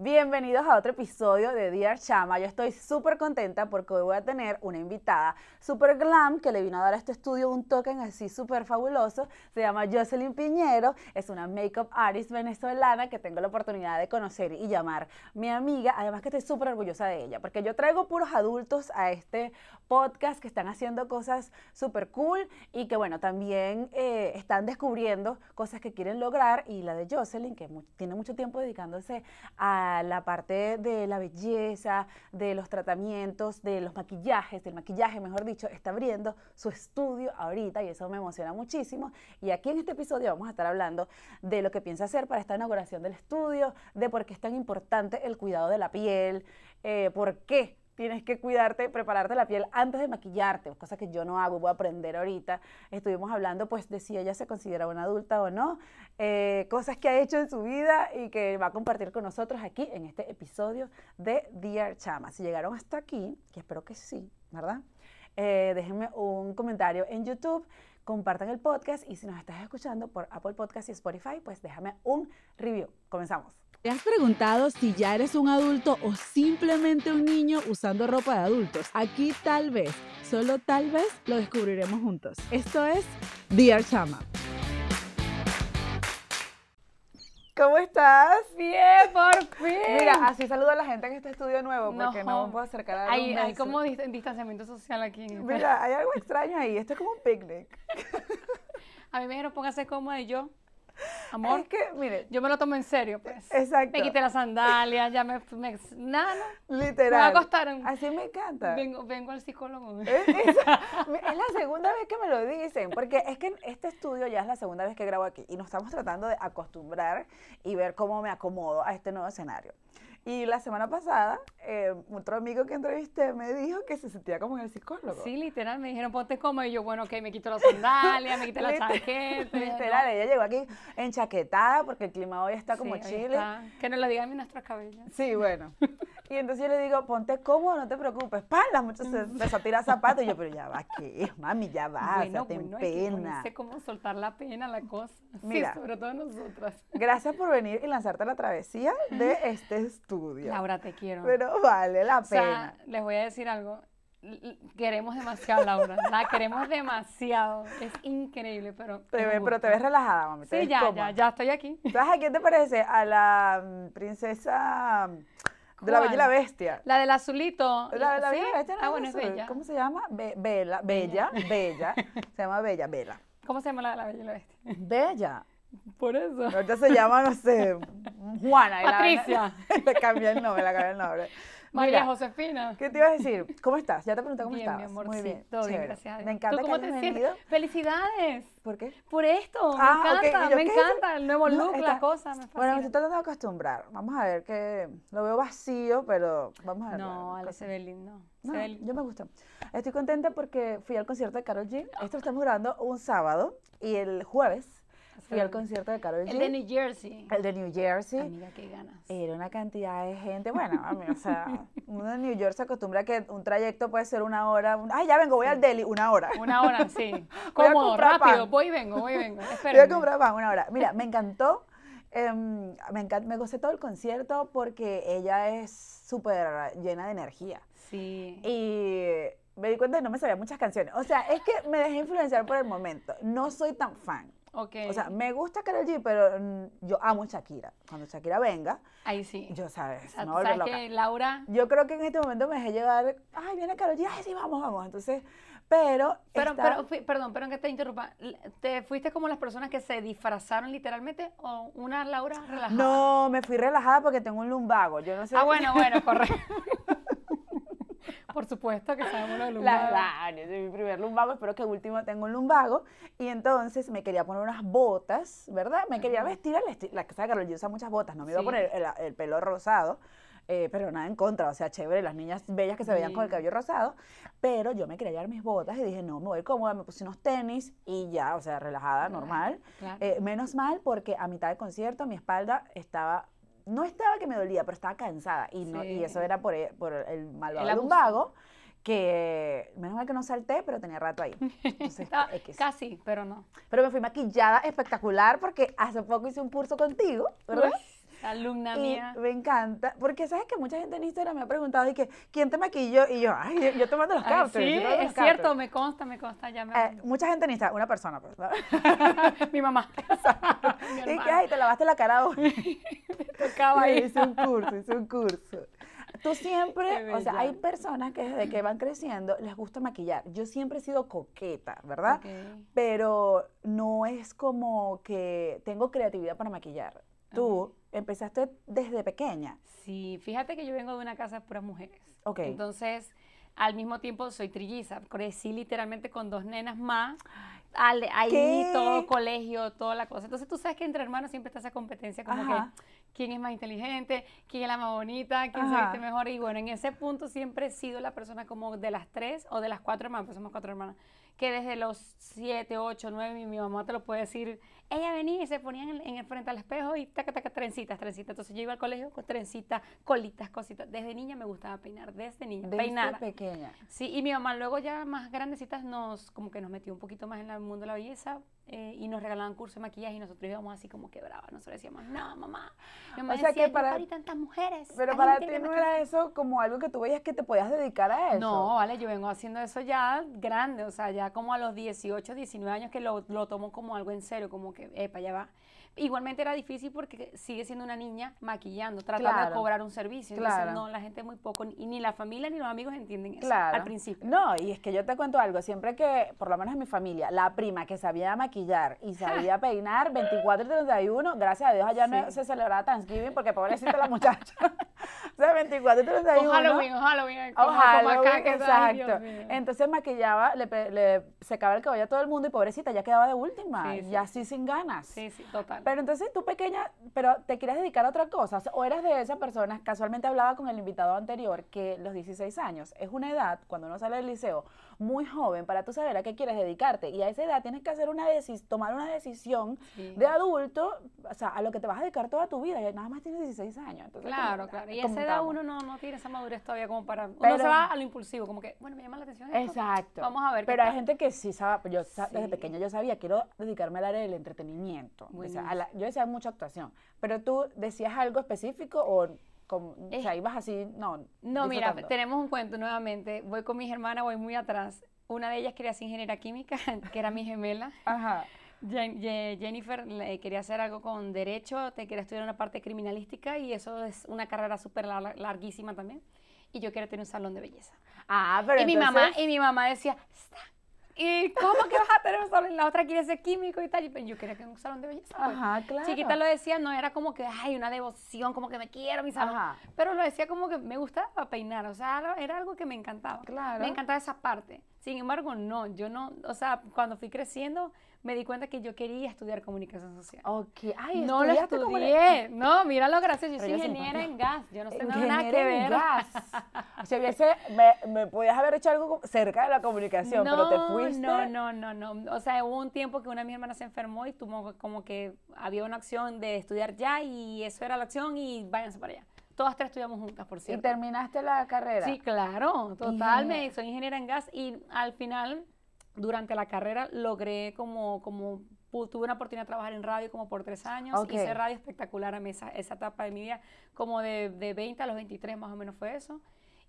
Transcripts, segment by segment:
Bienvenidos a otro episodio de Dear Chama. Yo estoy súper contenta porque hoy voy a tener una invitada súper glam que le vino a dar a este estudio un token así súper fabuloso. Se llama Jocelyn Piñero. Es una makeup artist venezolana que tengo la oportunidad de conocer y llamar mi amiga. Además que estoy súper orgullosa de ella porque yo traigo puros adultos a este podcast que están haciendo cosas súper cool y que bueno, también eh, están descubriendo cosas que quieren lograr. Y la de Jocelyn, que tiene mucho tiempo dedicándose a la parte de la belleza, de los tratamientos, de los maquillajes, del maquillaje, mejor dicho, está abriendo su estudio ahorita y eso me emociona muchísimo. Y aquí en este episodio vamos a estar hablando de lo que piensa hacer para esta inauguración del estudio, de por qué es tan importante el cuidado de la piel, eh, por qué tienes que cuidarte, prepararte la piel antes de maquillarte, cosa que yo no hago, voy a aprender ahorita. Estuvimos hablando pues de si ella se considera una adulta o no, eh, cosas que ha hecho en su vida y que va a compartir con nosotros aquí en este episodio de Dear Chama. Si llegaron hasta aquí, que espero que sí, ¿verdad? Eh, déjenme un comentario en YouTube compartan el podcast y si nos estás escuchando por Apple Podcast y Spotify, pues déjame un review. Comenzamos. ¿Te has preguntado si ya eres un adulto o simplemente un niño usando ropa de adultos? Aquí tal vez, solo tal vez, lo descubriremos juntos. Esto es Dear Chama. ¿Cómo estás? Bien, por fin. Mira, así saludo a la gente en este estudio nuevo porque no, me puedo acercar a hay, hay como distanciamiento social aquí. Mira, hay algo extraño ahí. Esto es como un picnic. a mí me dijeron póngase cómoda y yo Amor, es que, mire. Yo me lo tomo en serio, pues. Exacto. Me quité las sandalias, ya me. nada, no. Literal. Me acostaron. Así me encanta. Vengo, vengo al psicólogo. Es, es, la segunda vez que me lo dicen, porque es que este estudio ya es la segunda vez que grabo aquí y nos estamos tratando de acostumbrar y ver cómo me acomodo a este nuevo escenario. Y la semana pasada, eh, otro amigo que entrevisté me dijo que se sentía como en el psicólogo. Sí, literal, me dijeron, ponte como, y yo, bueno, ok, me quito las sandalias, me quité la chaqueta. Literal, ella llegó aquí enchaquetada porque el clima hoy está como chile. Que no lo digan nuestras cabellas. Sí, bueno. Y entonces yo le digo, ponte cómodo, no te preocupes. ¡Pala! Muchos se empezó a tirar zapatos. Y yo, pero ya va, ¿qué? Mami, ya va, bueno, o sea, ten pena. No sé cómo soltar la pena, la cosa. Mira, sí, sobre todo nosotras. Gracias por venir y lanzarte a la travesía de este estudio. Laura, te quiero. Pero vale la pena. Sea, les voy a decir algo. Queremos demasiado, Laura. La queremos demasiado. Es increíble, pero. Te pero te ves relajada, mami. sí, ya, ya, ya estoy aquí. ¿Sabes a quién te parece? A la mm, princesa. De la Bella y la Bestia. La del azulito. La de la Bella y la Bestia. ah, bueno, es Bella. ¿Cómo se llama? Bella, Bella, Bella. se llama Bella, Bella. ¿Cómo se llama la de la Bella y la Bestia? Bella. Por eso. Ahorita se llama, no sé, Juana. Patricia. le cambié el nombre, le cambié el nombre. María Josefina. ¿Qué te iba a decir? ¿Cómo estás? Ya te pregunté cómo bien, estás. Mi amor, Muy sí, bien. Todo bien, gracias Me encanta cómo que te hayas sientes? ¡Felicidades! ¿Por qué? Por esto. Ah, me encanta, okay. me encanta el nuevo look, la cosa. Me bueno, me estoy tratando de acostumbrar. Vamos a ver que lo veo vacío, pero vamos a ver. No, Ale, se ve lindo. No, yo me gusta. Estoy contenta porque fui al concierto de Carol G. Esto lo estamos grabando un sábado y el jueves Fui al concierto de Carol G. El de New Jersey. El de New Jersey. Amiga, qué ganas. Era una cantidad de gente. Bueno, a mí, o sea, uno en New York se acostumbra a que un trayecto puede ser una hora. ay, ya vengo, voy al deli, una hora. Una hora, sí. Cómodo, rápido, voy y vengo, voy y vengo. Voy a comprar pan, una hora. Mira, me encantó. Em, me, me gocé todo el concierto porque ella es súper llena de energía. Sí. Y me di cuenta que no me sabía muchas canciones. O sea, es que me dejé influenciar por el momento. No soy tan fan. Okay. O sea, me gusta Karol G, pero mm, yo amo Shakira. Cuando Shakira venga, ahí sí. Yo sabes, o sea, ¿sabes que Laura? Yo creo que en este momento me dejé llevar, ay, viene Karol G, ay, sí, vamos, vamos. Entonces, pero pero, pero perdón, pero que te interrumpa. ¿Te fuiste como las personas que se disfrazaron literalmente o una Laura relajada? No, me fui relajada porque tengo un lumbago. Yo no sé. Ah, bueno, bueno, correcto. Por supuesto que sabemos lo del lumbago. Claro, es mi primer lumbago, espero que último tengo un lumbago. Y entonces me quería poner unas botas, ¿verdad? Me quería vestir al estilo, la que sabe Carol, yo usa muchas botas, no me iba a poner el, pelo rosado. Eh, pero nada en contra, o sea, chévere, las niñas bellas que se veían con el cabello rosado, pero yo me quería llevar mis botas y dije, no, me voy cómoda, me puse unos tenis y ya, o sea, relajada, normal. Eh, menos mal porque a mitad de concierto mi espalda estaba no estaba que me dolía, pero estaba cansada. Y, no, y eso era por, e, por el malvado lumbago, que menos mal que no salté, pero tenía rato ahí. Entonces, Casi, pero no. Pero me fui maquillada espectacular porque hace poco hice un curso contigo, ¿verdad? Alumna Y mía. me encanta, porque sabes que mucha gente en Instagram me ha preguntado y que, ¿quién te maquilló? Y yo, ay, yo, yo tomando los captures. sí, los es cierto, me consta, me consta, ya me... Eh, mucha gente en Instagram, una persona, pues, ¿no? Mi mamá. Mi y que, ay, te lavaste la cara hoy. Tocaba ahí. hice un curso, hice un curso. Tú siempre, o sea, hay personas que desde que van creciendo les gusta maquillar. Yo siempre he sido coqueta, ¿verdad? Ok. Pero no es como que tengo creatividad para maquillar. Tú empezaste desde pequeña. Sí, fíjate que yo vengo de una casa de puras mujeres. Ok. Entonces, al mismo tiempo soy trilliza. Crecí literalmente con dos nenas más. al- ahí ¿Qué? todo colegio, toda la cosa. Entonces tú sabes que entre hermanos siempre está esa competencia como Ajá. que quién es más inteligente, quién es la más bonita, quién se Ajá. viste mejor. Y bueno, en ese punto siempre he sido la persona como de las tres o de las cuatro hermanas, pues somos cuatro hermanas, que desde los siete, ocho, nueve, mi, mi mamá te lo puede decir, ella venía y se ponía en en el frente al espejo y taca, taca, trencitas, trencitas. Entonces yo iba al colegio con trencitas, colitas, cositas. Desde niña me gustaba peinar, desde niña, Desde peinar. pequeña. Sí, y mi mamá luego ya más grandecitas nos, como que nos metió un poquito más en el mundo de la belleza eh, y nos regalaban cursos de maquillaje y nosotros íbamos así como que bravas. Nosotros decíamos, no, mamá. Mi mamá O sea que decía, "Yo para- tantas mujeres. Pero para ti que no maquillar". era eso como algo que tú veías que te podías dedicar a eso. No, vale, yo vengo haciendo eso ya grande, o sea, ya como a los 18, 19 años que lo, lo tomo como algo en serio, como que, epa, ya va. Igualmente era difícil porque sigue siendo una niña maquillando, tratando Claro. de cobrar un servicio. Entonces, Claro. no, la gente muy poco, y ni la familia ni los amigos entienden eso Claro. al principio. No, y es que yo te cuento algo, siempre que, por lo menos en mi familia, la prima que sabía maquillar y sabía peinar 24 y 31, gracias a Dios allá no se celebraba Thanksgiving porque pobrecita la muchacha. o sea, 24 y 31. O Halloween, o Halloween. O como- como Halloween, acá, que ay, Dios exacto. Entonces maquillaba, le, le secaba el cabello a todo el mundo y pobrecita ya quedaba de última, Sí, sí. y así sin ganas. Sí, sí, total. Pero entonces tú pequeña, pero te querías dedicar a otra cosa, o eras de esas personas, casualmente hablaba con el invitado anterior, que los 16 años es una edad, cuando uno sale del liceo, muy joven para tú saber a qué quieres dedicarte, y a esa edad tienes que hacer una tomar una decisión Sí. de adulto, o sea, a lo que te vas a dedicar toda tu vida, y nada más tienes 16 años. Entonces, Claro, como, claro. Y a esa edad uno no, no tiene esa madurez todavía como para... Uno Pero- se va a lo impulsivo, como que, bueno, me llama la atención esto. Exacto. Vamos a ver Pero hay tal. gente que sí sabe, yo desde pequeña yo sabía, quiero dedicarme al área del entretenimiento. O sea, a la- yo decía mucha actuación. Pero tú decías algo específico o, como, o sea, Eh, ibas así, no. No, mira, tenemos un cuento nuevamente. Voy con mis hermanas, voy muy atrás. Una de ellas quería ser ingeniera química, que era mi gemela. Ajá. Jen- Jennifer quería hacer algo con derecho, te quería estudiar una parte criminalística y eso es una carrera súper lar- larguísima también. Y yo quería tener un salón de belleza. Ah, pero y mi mamá entonces- y mi mamá decía, "Está- ¿y cómo que vas a tener un salón? La otra quiere ser químico y tal. Y yo quería que un salón de belleza. pues. Ajá, claro. Chiquita lo decía, no era como que, ay, una devoción, como que me quiero mi salón. Ajá. Pero lo decía como que me gustaba peinar, o sea, era- era algo que me encantaba. Claro. Me encantaba esa parte. Sin embargo, no, yo no, o sea, cuando fui creciendo, me di cuenta que yo quería estudiar comunicación social. Ok. Ay, no lo estudié. No, mira lo gracioso. Yo soy ingeniera en gas. Yo no sé nada, que en ver. gas. Si hubiese, me, me podías haber hecho algo cerca de la comunicación, pero te fuiste. No, no, no, no. O sea, hubo un tiempo que una de mis hermanas se enfermó y tuvo como que había una acción de estudiar ya y eso era la acción y váyanse para allá. Todas tres estudiamos juntas, por Y cierto. terminaste la carrera. Sí, claro, total. Me, Ingeniera. soy ingeniera en gas y al final, durante la carrera, logré como, como tuve una oportunidad de trabajar en radio como por tres años. Ok. Hice radio espectacular a mí esa, esa etapa de mi vida, como de, de 20 a los 23 más o menos fue eso.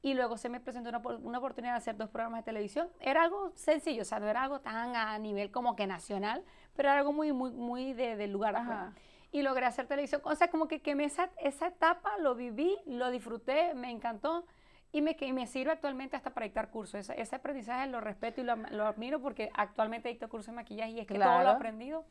Y luego se me presentó una, una oportunidad de hacer dos programas de televisión. Era algo sencillo, o sea, no era algo tan a nivel como que nacional, pero era algo muy, muy, muy de, del lugar. pues. Y logré hacer televisión. O sea, como que quemé esa, esa etapa, lo viví, lo disfruté, me encantó. Y me, que me sirve actualmente hasta para dictar cursos. Ese, ese aprendizaje lo respeto y lo, lo admiro porque actualmente dicto cursos de maquillaje y es que todo lo aprendido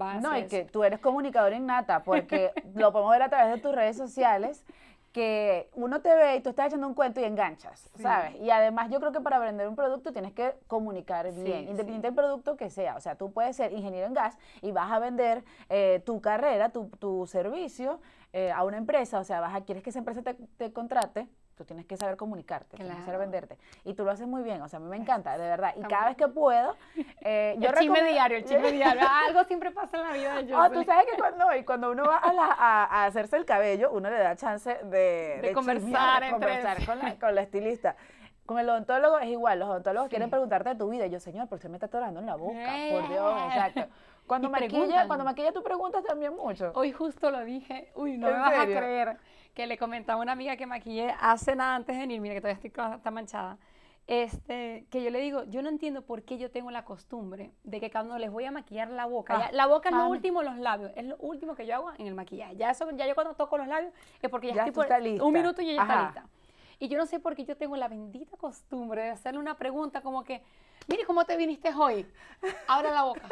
va a No, y que tú eres comunicadora innata, porque lo podemos ver a través de tus redes sociales, que uno te ve y tú estás echando un cuento y enganchas, Sí. ¿sabes? Y además yo creo que para vender un producto tienes que comunicar Sí, bien, sí. independiente del producto que sea. O sea, tú puedes ser ingeniero en gas y vas a vender eh, tu carrera, tu, tu servicio eh, a una empresa, o sea, vas a, quieres que esa empresa te, te contrate, tú tienes que saber comunicarte, tienes que saber Claro. venderte. Y tú lo haces muy bien, o sea, a mí me encanta, de verdad. Y cada vez que puedo, eh, yo el chisme diario, el chisme diario. Algo siempre pasa en la vida de Oh, tú sabes que cuando, y cuando uno va a, la- a- a hacerse el cabello, uno le da chance de, De conversar chismear, de entre conversar con la, con la estilista. Con el odontólogo es igual, los odontólogos Sí. quieren preguntarte de tu vida. Y yo, señor, pero usted me está atorando en la boca, por Dios, Eh. exacto. Cuando y maquilla, preguntan. cuando maquilla tú preguntas también mucho. Hoy justo lo dije, uy, no ¿En me vas serio? a creer, que le comentaba a una amiga que maquillé hace nada antes de venir, mira que todavía estoy está manchada, este, que yo le digo, yo no entiendo por qué yo tengo la costumbre de que cuando les voy a maquillar la boca, Ah, ya- la boca es lo último, los labios, es lo último que yo hago en el maquillaje, ya eso, ya yo cuando toco los labios es porque ya, Ya estoy por- lista. un minuto y Ajá. está lista. Y yo no sé por qué yo tengo la bendita costumbre de hacerle una pregunta como que, mire cómo te viniste hoy, abra la boca.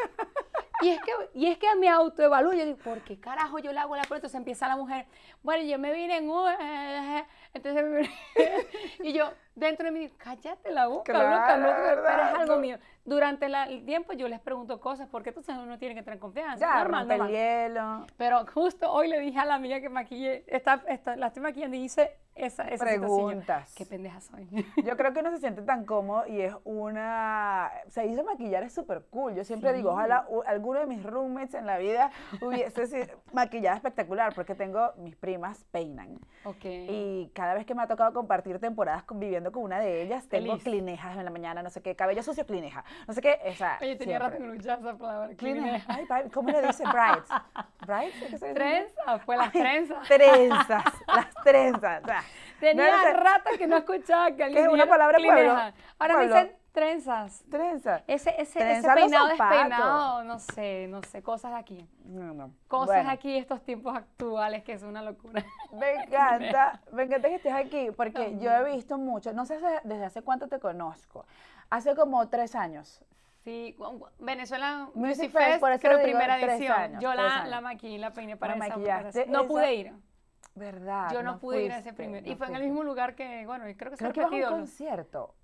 Y es que, y es que me autoevalúo, yo digo, ¿por qué carajo yo le hago la pregunta? Entonces empieza la mujer, bueno, yo me vine en un... eh, Entonces, y yo dentro de mí cállate la boca, loca, no, Claro, pero es algo mío. Durante la- el tiempo yo les pregunto cosas, porque entonces uno tiene que tener confianza. Ya, normal, rompe el normal. hielo. Pero justo hoy le dije a la amiga que maquillé, está, está- la estoy maquillando y hice esa, esa. Preguntas. Qué pendeja soy. Yo creo que uno se siente tan cómodo y es una... Se hizo maquillar es súper cool. Yo siempre digo, ojalá u- alguno de mis roommates en la vida hubiese sido maquillada espectacular porque tengo, mis primas peinan. ok. Y cada vez que me ha tocado compartir temporadas con- viviendo con una de ellas, tengo Feliz. clinejas en la mañana, no sé qué, cabello sucio, clineja, no sé qué, o sea, Oye, tenía rato que no esa palabra. Clineja. Ay, ¿cómo le dice? Brides. ¿Brides? ¿Qué se dice? Trenza, fue las trenzas. Trenzas, las trenzas. o sea, Tenía no sé, rato que no escuchaba que alguien es una palabra pueblo? clineja. Ahora Pueblo. dicen trenzas. Trenzas. Ese, ese, ese Trenza los peinado despeinado, no sé, no sé, cosas aquí. No, no. Cosas Bueno, aquí, estos tiempos actuales, que es una locura. Me encanta, me encanta que estés aquí porque No, yo he visto mucho, no sé desde hace cuánto te conozco, hace como tres años. Sí, Venezuela Music Fest, Fest, por eso creo primera edición. años, Yo la, la maquillé, la peiné para La esa. No esa- pude ir. ¿Verdad? Yo no, pude ir a ese primer. y fue en el mismo lugar que, bueno, creo que se Creo ha que a un concierto.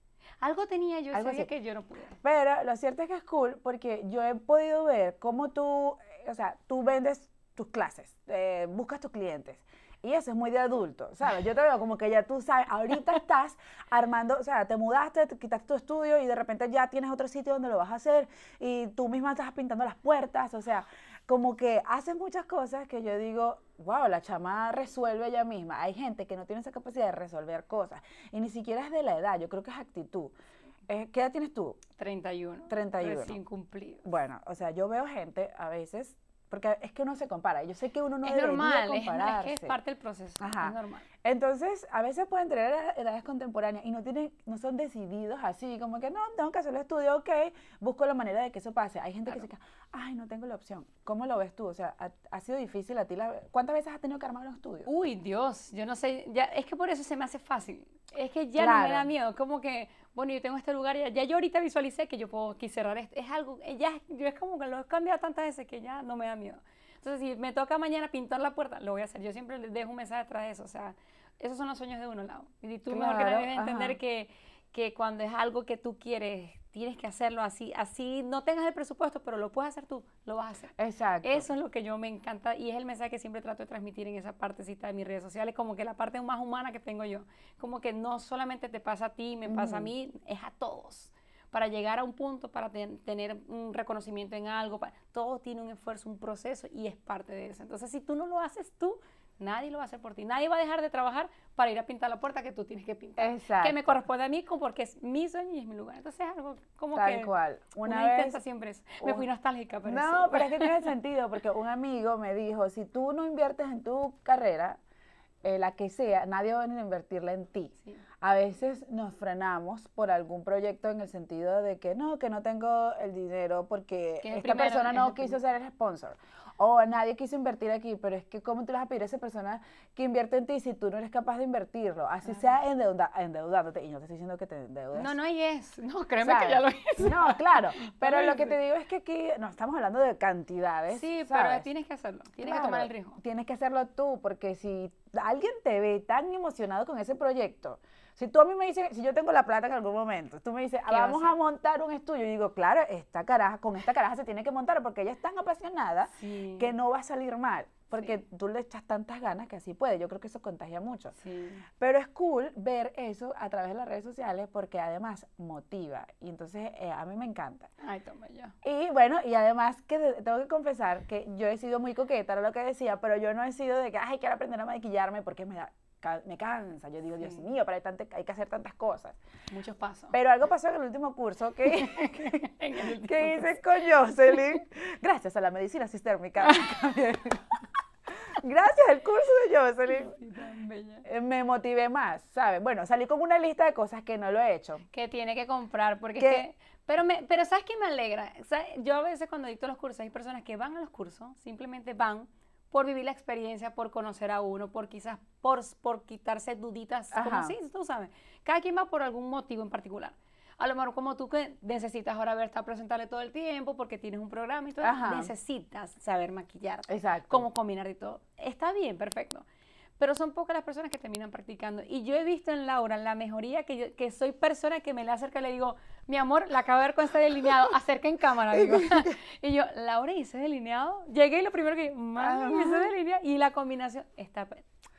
Algo tenía yo Algo así. que yo no pude. Pero lo cierto es que es cool porque yo he podido ver cómo tú, eh, o sea, tú vendes tus clases, eh, buscas tus clientes. Y eso es muy de adulto, ¿sabes? Yo te veo como que ya tú sabes, ahorita estás armando, o sea, te mudaste, te quitaste tu estudio y de repente ya tienes otro sitio donde lo vas a hacer y tú misma estás pintando las puertas, o sea, como que haces muchas cosas que yo digo, wow, la chama resuelve ella misma. Hay gente que no tiene esa capacidad de resolver cosas y ni siquiera es de la edad, yo creo que es actitud. Eh, ¿Qué edad tienes tú? 31. 31. Recién cumplido. Bueno, o sea, yo veo gente a veces, porque es que uno se compara. Yo sé que uno no es debería normal, es, es compararse. que es parte del proceso. Ajá. Es normal. Entonces, a veces pueden tener edad- edades contemporáneas y no tienen, no son decididos así, como que no, tengo que hacer el estudio, ok, busco la manera de que eso pase. Hay gente que se queda, ay, no tengo la opción. ¿Cómo lo ves tú? O sea, ¿ha, ha sido difícil a ti? La, ¿Cuántas veces has tenido que armar un estudio? Uy, Dios, yo no sé, ya, es que por eso se me hace fácil. Es que ya no me da miedo, como que, bueno, yo tengo este lugar, ya, ya yo ahorita visualicé que yo puedo aquí cerrar esto. Es algo, eh, ya, yo es como que lo he cambiado tantas veces que ya no me da miedo. Entonces, si me toca mañana pintar la puerta, lo voy a hacer. Yo siempre les dejo un mensaje atrás de eso, o sea, esos son los sueños de uno, Lau. Y tú mejor que Claro, nadie debes entender que, que cuando es algo que tú quieres, tienes que hacerlo así, así no tengas el presupuesto, pero lo puedes hacer tú, lo vas a hacer. Exacto. Eso es lo que yo me encanta y es el mensaje que siempre trato de transmitir en esa partecita de mis redes sociales, como que la parte más humana que tengo yo, como que no solamente te pasa a ti, me pasa a mí, es a todos. Para llegar a un punto, para ten- tener un reconocimiento en algo, pa- todo tiene un esfuerzo, un proceso y es parte de eso. Entonces, si tú no lo haces tú, nadie lo va a hacer por ti. Nadie va a dejar de trabajar para ir a pintar la puerta que tú tienes que pintar. Exacto. Que me corresponde a mí como porque es mi sueño y es mi lugar. Entonces, es algo como Tal que cual. Una uno vez- intenta siempre eso. Me un- fui nostálgica, pero No, pero es que tiene sentido, porque un amigo me dijo, si tú no inviertes en tu carrera, eh, la que sea, nadie va a venir a invertirla en ti. Sí. A veces nos frenamos por algún proyecto en el sentido de que no, que no tengo el dinero porque es esta primero, persona es no quiso ser el sponsor. O nadie quiso invertir aquí, pero es que ¿cómo tú le vas a pedir a esa persona que invierte en ti si tú no eres capaz de invertirlo? Así sea endeuda- endeudándote. Y no te estoy diciendo que te endeudes. No, no y es. No, créeme que ya lo hice. No, claro. Pero lo lo que te digo es que aquí no estamos hablando de cantidades. Sí, ¿sabes? pero tienes que hacerlo. Tienes que tomar el riesgo. Tienes que hacerlo tú, porque si alguien te ve tan emocionado con ese proyecto, si tú a mí me dices, si yo tengo la plata en algún momento, tú me dices, "Ah, ¿Qué va a vamos a montar un estudio, y digo, claro, esta caraja, con esta caraja se tiene que montar, porque ella es tan apasionada Sí. que no va a salir mal, porque tú le echas tantas ganas que así puede. Yo creo que eso contagia mucho. Sí. Pero es cool ver eso a través de las redes sociales porque además motiva. Y entonces eh, a mí me encanta. Ay, toma ya. Y bueno, y además que tengo que confesar que yo he sido muy coqueta, era lo que decía, pero yo no he sido de que, ay, quiero aprender a maquillarme porque me da me cansa. Yo digo, Dios mío, pero hay, tante- hay que hacer tantas cosas. Muchos pasos. Pero algo pasó en el último curso que, que hice con Jocelyn, gracias a la medicina sistémica. gracias al curso de Jocelyn, eh, me motivé más, ¿sabes? Bueno, salí con una lista de cosas que no lo he hecho. que tiene que comprar, porque ¿Qué? es que, pero, me, pero ¿sabes qué me alegra? ¿Sabes? Yo a veces cuando dicto los cursos, hay personas que van a los cursos, simplemente van por vivir la experiencia, por conocer a uno, por quizás por, por quitarse duditas, como Ajá. así, tú sabes. Cada quien va por algún motivo en particular. A lo mejor como tú que necesitas ahora ver, estar presentarle todo el tiempo porque tienes un programa y todo, Ajá. necesitas saber maquillar Exacto. cómo combinar y todo. Está bien, perfecto. Pero son pocas las personas que terminan practicando. Y yo he visto en Laura la mejoría que yo, que soy persona que me le acerca y le digo, mi amor, la acabo de ver con este delineado, acerca en cámara, digo. y yo, Laura, ¿y ese delineado? Llegué y lo primero que, mami, ese delineado. Y la combinación está,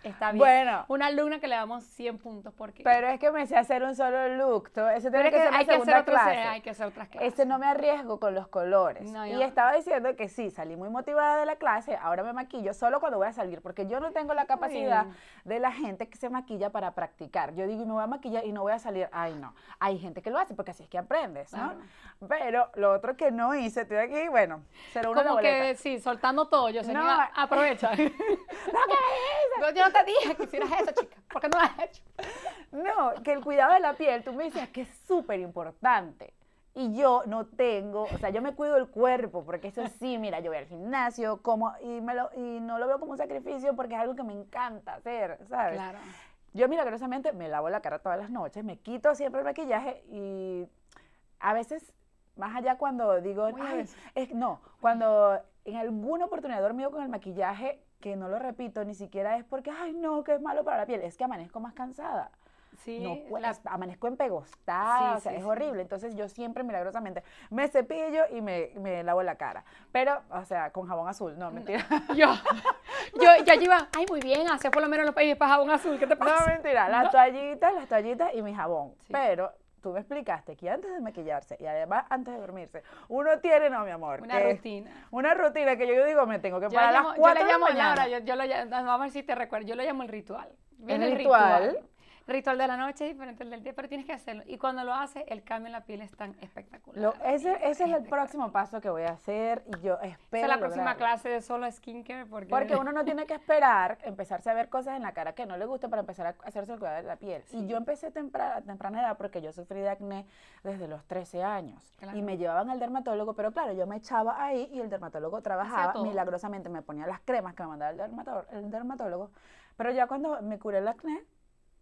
está bien. Bueno. Una alumna que le damos 100 puntos porque... Pero es que me sé hacer un solo look. todo- Ese Pero tiene que, que ser hay que hacer segunda clase. hay que hacer otras clases. Este no me arriesgo con los colores. No, y yo- estaba diciendo que sí, salí muy motivada de la clase, ahora me maquillo solo cuando voy a salir, porque yo no tengo la capacidad de la gente que se maquilla para practicar. Yo digo, y me voy a maquillar y no voy a salir. Ay, no. Hay gente que lo hace porque así es que aprendes, ¿no? Claro. Pero lo otro que no hice, estoy aquí, bueno, será una Como boleta. que sí, soltando todo. Yo sé, No. aprovecha. No, yo no te dije que hicieras eso, chica. ¿Por qué no lo has hecho? No, que el cuidado de la piel, tú me decías que es súper importante. Y yo no tengo, o sea, yo me cuido el cuerpo, porque eso sí, mira, yo voy al gimnasio, como, y, me lo, y no lo veo como un sacrificio porque es algo que me encanta hacer, ¿sabes? Claro. Yo milagrosamente me lavo la cara todas las noches, me quito siempre el maquillaje y a veces, más allá cuando digo, "Ay, es, no, cuando en alguna oportunidad dormido con el maquillaje, que no lo repito, ni siquiera es porque, ay, no, que es malo para la piel, es que amanezco más cansada Sí, no la- amanezco empegostada, Sí, o sea, sí, es horrible. Entonces yo siempre milagrosamente me cepillo y me, me lavo la cara. Pero, o sea, con jabón azul, no, mentira. yo, yo, yo allí iba, ay, muy bien, hace por lo menos los países para jabón azul, ¿qué te No, pasa? mentira, las toallitas, las toallitas y mi jabón. Pero tú me explicaste que antes de maquillarse y además antes de dormirse, uno tiene, no, mi amor, Una que- rutina. Una rutina que yo, yo digo, me tengo que Yo, parar le a llamo, las yo 4 le de la llamo, mañana. Laura, yo, yo lo llamo, vamos a ver si te recuerdo, yo lo llamo el ritual. Viene ¿El ritual? Ritual de la noche es diferente al del día, pero tienes que hacerlo. Y cuando lo haces, el cambio en la piel es tan espectacular. Lo- ese, ese es el espectacular. próximo paso que voy a hacer y yo Esa espero es la próxima lograrlo. clase de solo skincare porque, Porque uno no tiene que esperar empezarse a ver cosas en la cara que no le guste para empezar a hacerse el cuidado de la piel. Y yo empecé tempra- a temprana edad porque yo sufrí de acné desde los 13 años. Claro. Y me llevaban al dermatólogo, pero claro, yo me echaba ahí y el dermatólogo trabajaba. Milagrosamente me ponía las cremas que me mandaba el, dermato- el dermatólogo. Pero ya cuando me curé el acné,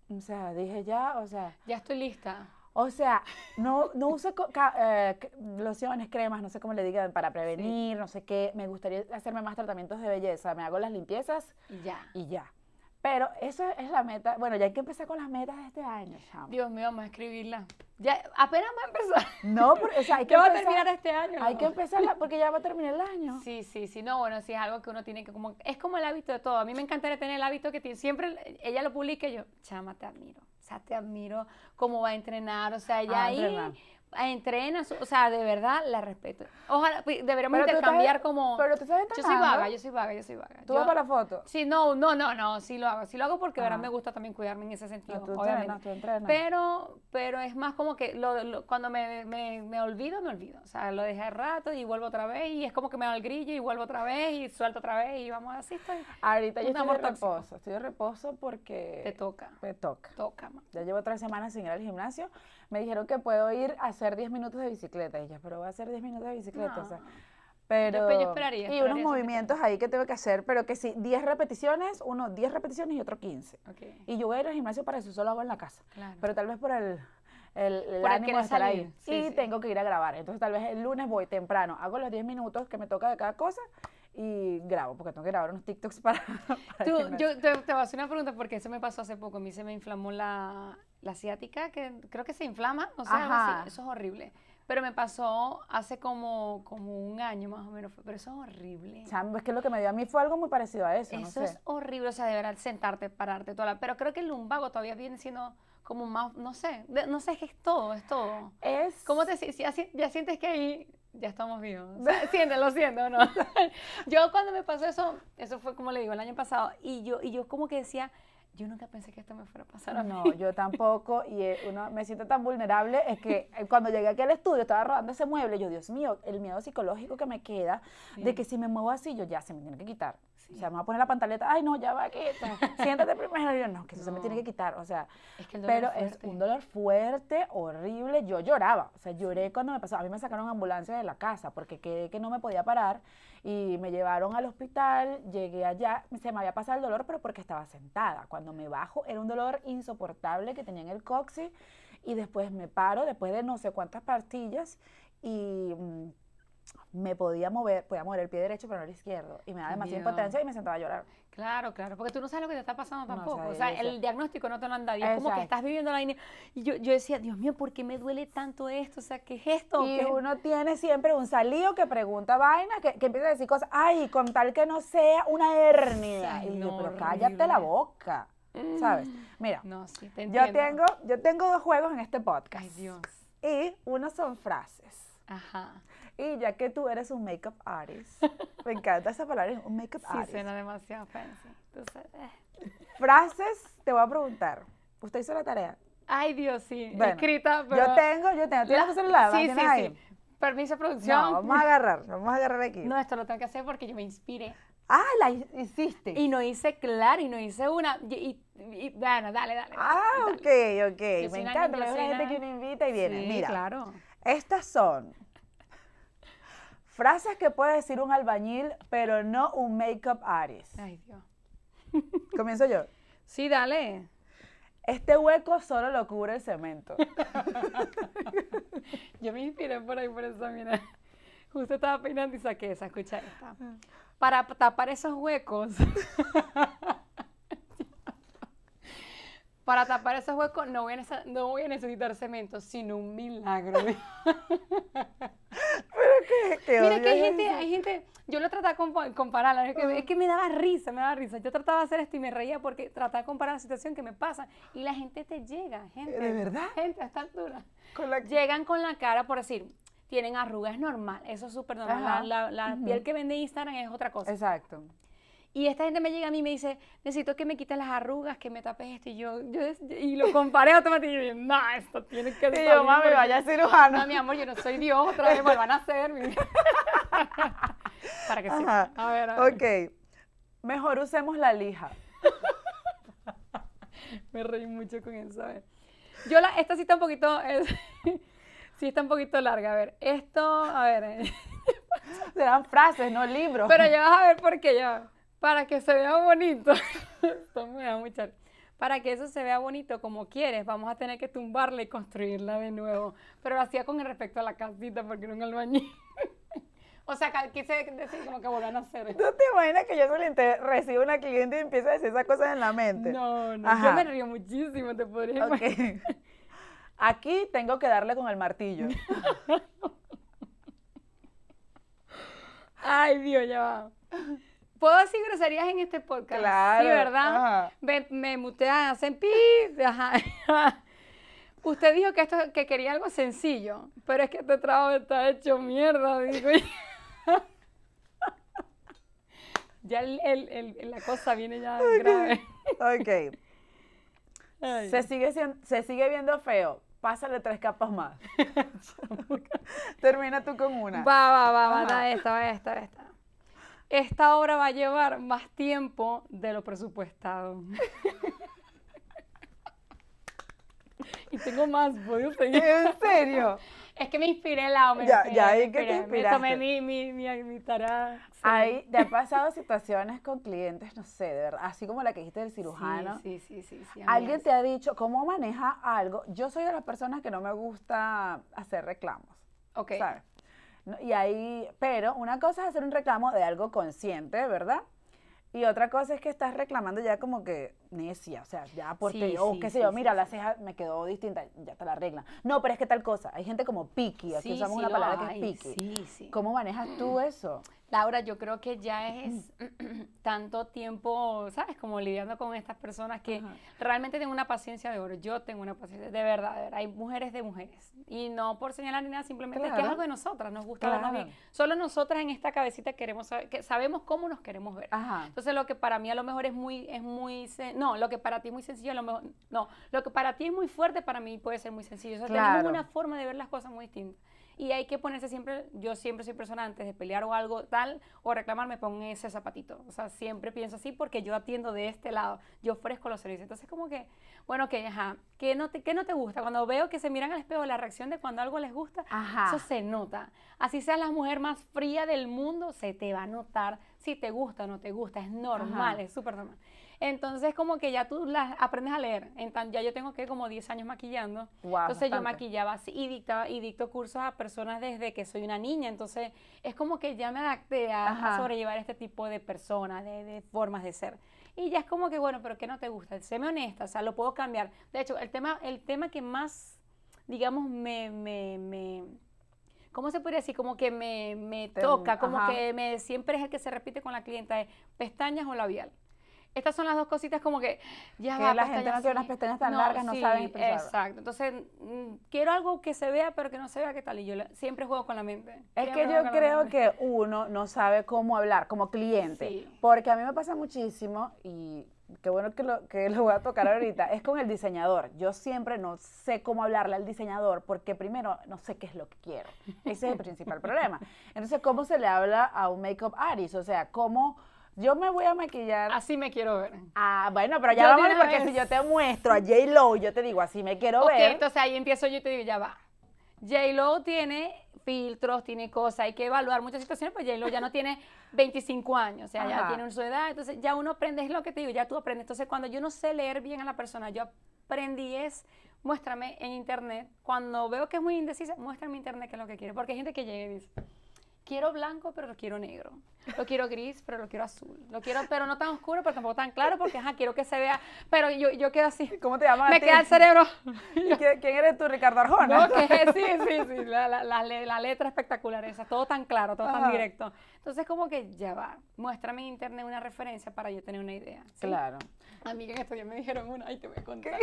o sea, dije ya, o sea, ya estoy lista. o sea, no, no uso eh, lociones, cremas, no sé cómo le digan, para prevenir, no sé qué. Me gustaría hacerme más tratamientos de belleza. Me hago las limpiezas Y ya. y ya. Pero esa es la meta. Bueno, ya hay que empezar con las metas de este año, chamo. Dios mío, vamos a escribirla. Ya, apenas va a empezar. No, porque, o sea, hay que Ya va a terminar este año. Hay ¿no? que empezarla porque ya va a terminar el año. Sí, sí, sí, no, bueno, sí es algo que uno tiene que como, es como el hábito de todo. A mí me encantaría tener el hábito que tiene, siempre ella lo publica y yo, chama, te admiro, o sea, te admiro cómo va a entrenar, o sea, ella Ah, ahí entrenar. Entrena, o sea, de verdad la respeto. Ojalá, pues, deberíamos Pero estás- intercambiar como, pero tú estás yo soy entrenando. vaga, yo soy vaga, yo soy vaga. Tú Yo- vas para la foto. Sí, no, no, no, no, sí lo hago, sí lo hago porque de verdad me gusta también cuidarme en ese sentido, No, tú obviamente. entrenas, tú entrenas. Pero, pero es más como que lo- lo- cuando me, me, me olvido, me olvido. O sea, lo dejé al rato y vuelvo otra vez y es como que me da el grillo y vuelvo otra vez y suelto otra vez y vamos así, estoy. Ahorita yo estoy de tóxico. reposo. Estoy de reposo porque... Te toca, Me toca. toca. Ya llevo tres semanas sin ir al gimnasio. Me dijeron que puedo ir a hacer 10 minutos de bicicleta. Y yo, pero voy a hacer 10 minutos de bicicleta. o sea, No. pero, Yo- yo esperaría, y esperaría unos eso que movimientos ahí que tengo que hacer, pero que sí, 10 repeticiones, uno 10 repeticiones y otro 15. Ok, Y yo voy a ir al gimnasio para eso, solo hago en la casa. claro. Pero tal vez por el, el, el Por el ánimo querer de estar ahí. salir, sí, y sí. tengo que ir a grabar. Entonces tal vez el lunes voy temprano, hago los 10 minutos que me toca de cada cosa y grabo, porque tengo que grabar unos TikToks para... para el Tú, yo te, te voy a hacer una pregunta porque eso me pasó hace poco. A mí se me inflamó la, la ciática, que creo que se inflama, no sé, así. Eso es horrible. Pero me pasó hace como, como un año más o menos, pero eso es horrible. Chamo, es que lo que me dio a mí fue algo muy parecido a eso, no Eso sé. es horrible, o sea, de verdad, sentarte, pararte, toda la... Pero creo que el lumbago todavía viene siendo como más, no sé, de- no sé, es que es todo, es todo. Es... ¿Cómo te si- ya, ya sientes que ahí ya estamos vivos? O sea, sientes, lo siento, ¿no? yo cuando me pasó eso, eso fue como le digo, el año pasado, y yo, y yo como que decía, Yo nunca pensé que esto me fuera a pasar a mí. No, yo tampoco. Y eh, uno me siento tan vulnerable. Es que eh, cuando llegué aquí al estudio, estaba rodando ese mueble. Yo, Dios mío, el miedo psicológico que me queda de que si me muevo así, yo ya se me tiene que quitar. O sea, me voy a poner la pantaleta. Ay, no, ya va, quita. Siéntate primero. Y yo, no, que eso se me tiene que quitar. O sea, Es que pero es un dolor fuerte, horrible. Yo lloraba. O sea, lloré cuando me pasó. A mí me sacaron ambulancia de la casa porque quedé que no me podía parar. Y me llevaron al hospital. Llegué allá. Se me había pasado el dolor, pero porque estaba sentada. Cuando me bajo, era un dolor insoportable que tenía en el coxis. Y después me paro, después de no sé cuántas pastillas. Y. me podía mover, podía mover el pie derecho, pero no el izquierdo. Y me daba demasiada Dios. impotencia y me sentaba a llorar. Claro, claro, porque tú no sabes lo que te está pasando tampoco. o sea, el diagnóstico no te lo han dado. Y es como que estás viviendo la vaina. Y yo, yo decía, Dios mío, ¿por qué me duele tanto esto? O sea, ¿qué es esto? Y ¿Qué- uno tiene siempre un salío que pregunta vainas, que, que empieza a decir cosas, ay, con tal que no sea una hernia. Ay, y yo, pero cállate la boca, ¿sabes? Mira, No, sí, te yo tengo, yo tengo dos juegos en este podcast. Ay, Dios. Y uno son frases. Ajá. Y ya que tú eres un makeup artist, me encanta esa palabra, un makeup Sí, artist. suena demasiado fancy. Entonces, eh. Frases, te voy a preguntar. ¿Usted hizo la tarea? Ay, Dios, sí. Bueno, Escrita, pero... Yo tengo, yo tengo. ¿Tienes tu celular? ¿La Sí, sí, ahí? sí. Permiso, producción. No, vamos a agarrar, vamos a agarrar aquí. No, esto lo tengo que hacer porque yo me inspiré. Ah, la hi- hiciste. Y no hice claro, y no hice una. Y, y- y- bueno, dale, dale. Ah, dale. ok, ok. Yo Me encanta, la gente que uno invita y viene. Sí, Mira, claro. Estas son frases que puede decir un albañil, pero no un makeup artist. Ay, Dios. Comienzo yo. Sí, dale. Este hueco solo lo cubre el cemento. Yo me inspiré por ahí, por eso, mira. Justo estaba peinando y saqué esa, escucha esta. Para tapar esos huecos. Para tapar esos huecos no voy a, nece- no voy a necesitar cemento, sino un milagro. Pero qué, qué Mira que hay es gente, eso. hay gente, yo lo trataba de compa- compararla, es que, es que me daba risa, me daba risa. Yo trataba de hacer esto y me reía porque trataba de comparar la situación que me pasa y la gente te llega, gente. ¿De verdad? Gente a esta altura. Con la- Llegan con la cara, por decir, tienen arrugas normal, eso es súper normal. La, piel que vende Instagram es otra cosa. Exacto. Y esta gente me llega a mí y me dice, necesito que me quites las arrugas, que me tapes esto. Y yo, yo y lo comparé automáticamente y yo, no, esto tiene que Y salir yo, mami, vaya cirujano. No, mi amor, yo no soy Dios, otra vez vuelvan a hacer. Para que sí. A ver, a ver. Ok. Mejor usemos la lija. Me reí mucho con eso. A ver. Yo la, esta sí está un poquito, es- sí está un poquito larga. A ver, esto, a ver. eh, Serán frases, no libros. Pero ya vas a ver por qué ya. Para que se vea bonito. Esto me da mucha. Para que eso se vea bonito como quieres, vamos a tener que tumbarla y construirla de nuevo. Pero lo hacía con respecto a la casita porque era un albañil. o sea, quise decir como que volver a hacer. ¿Tú te imaginas que yo solamente recibo una cliente y empieza a decir esas cosas en la mente? No, no. Ajá. Yo me río muchísimo, te podría Ok. imaginar. Aquí tengo que darle con el martillo. Ay, Dios, ya va. ¿Puedo decir groserías en este podcast? Claro, Sí, ¿verdad? ajá. Me, me mutean, hacen pi. Ajá. Usted dijo que esto que quería algo sencillo, pero es que este trabajo está hecho mierda, digo. Ya el, el- el- la cosa viene ya grave. Ok. Ay. Se sigue, se sigue viendo feo. Pásale tres capas más. Termina tú con una. Va, va, va, va, esta, va esta, va esta. Esta obra va a llevar más tiempo de lo presupuestado. y tengo más, puedo seguir. ¿En serio? Es que me inspiré la me Ya- ya vi que te inspiré. Me tomé inspiraste. mi, mi, mi, mi tarea. sí. Hay, ¿Te ha pasado situaciones con clientes, no sé, de verdad, así como la que dijiste del cirujano? Sí, sí, sí, sí, sí, Alguien te ha dicho cómo maneja algo. Yo soy de las personas que no me gusta hacer reclamos. Ok. ¿sabes? Y ahí, pero una cosa es hacer un reclamo de algo consciente, ¿verdad? Y otra cosa es que estás reclamando ya como que necia, o sea, ya porque, Sí, o sí, qué sé sí, yo, mira, la ceja me quedó distinta, ya te la arreglan. No, pero es que tal cosa, hay gente como picky, aquí usamos una palabra que hay, es picky. Sí, sí. ¿Cómo manejas tú eso? Laura, yo creo que ya es tanto tiempo, ¿sabes? Como lidiando con estas personas que Ajá. realmente tengo una paciencia de oro. Yo tengo una paciencia, de verdad, de verdad. Hay mujeres de mujeres. Y no por señalar ni nada, simplemente es que es Claro. algo de nosotras, nos gusta vernos Claro. bien. Solo nosotras en esta cabecita queremos saber, que sabemos cómo nos queremos ver. Ajá. Entonces lo que para mí a lo mejor es muy, es muy, se- no, lo que para ti es muy sencillo, a lo mejor, no, lo que para ti es muy fuerte, para mí puede ser muy sencillo. O sea, Claro. tenemos una forma de ver las cosas muy distintas. Y hay que ponerse siempre, yo siempre soy persona antes de pelear o algo tal o reclamar, me pongo ese zapatito. O sea, siempre pienso así porque yo atiendo de este lado, yo ofrezco los servicios. Entonces, como que, bueno, que, ajá, ¿qué no, te, ¿qué no te gusta? Cuando veo que se miran al espejo, la reacción de cuando algo les gusta, Ajá. eso se nota. Así seas la mujer más fría del mundo, se te va a notar si te gusta o no te gusta. Es normal, Ajá. es súper normal. Entonces, como que ya tú las aprendes a leer. Entonces, ya yo tengo que como 10 años maquillando. Guau, entonces, yo maquillaba así y dictaba y dicto cursos a personas desde que soy una niña. Entonces, es como que ya me adapté a, Ajá. sobrellevar este tipo de personas, de, de formas de ser. Y ya es como que, bueno, pero ¿qué no te gusta? Séme honesta, o sea, lo puedo cambiar. De hecho, el tema, el tema que más, digamos, me, me, me ¿cómo se podría decir? Como que me, me toca, como ajá. que me, siempre es el que se repite con la clienta, es pestañas o labial. Estas son las dos cositas como que ya Que va, la gente pestañas no sí. unas pestañas tan largas, no sí, saben expresarlo. Exacto. Entonces, mm, quiero algo que se vea, pero que no se vea qué tal. Y yo siempre juego con la mente. Es que yo creo que uno no sabe cómo hablar como cliente, Sí. porque a mí me pasa muchísimo y qué bueno que lo, que lo voy a tocar ahorita, es con el diseñador. Yo siempre no sé cómo hablarle al diseñador porque primero no sé qué es lo que quiero. Ese es el principal problema. Entonces, ¿cómo se le habla a un makeup artist? O sea, ¿cómo yo me voy a maquillar? Así me quiero ver. Ah, bueno, pero ya Yo vamos, porque vez. si yo te muestro a J. Lo, yo te digo, así me quiero ver. entonces ahí empiezo yo y te digo, ya va. J-Lo tiene filtros, tiene cosas, hay que evaluar muchas situaciones, pues J-Lo ya no tiene 25 años, o sea, ya Ajá. tiene su edad, entonces ya uno aprende, es lo que te digo, ya tú aprendes. Entonces, cuando yo no sé leer bien a la persona, yo aprendí es, muéstrame en internet, cuando veo que es muy indecisa, muéstrame en internet qué es lo que quiere, porque hay gente que llega y dice, quiero blanco, pero lo quiero negro, lo quiero gris, pero lo quiero azul, lo quiero, pero no tan oscuro, pero tampoco tan claro, porque, ajá, quiero que se vea, pero yo, yo quedo así, ¿Cómo te llamas? a me ti? queda el cerebro. ¿Y ¿Quién, eres tú, Ricardo Arjona? No, que sí, sí, sí, la, la- la la letra espectacular esa, todo tan claro, todo Ajá. tan directo. Entonces, como que ya va, muéstrame en internet una referencia para yo tener una idea. ¿sí? Claro. A mí que en estos días me dijeron una, ay, te voy a contar.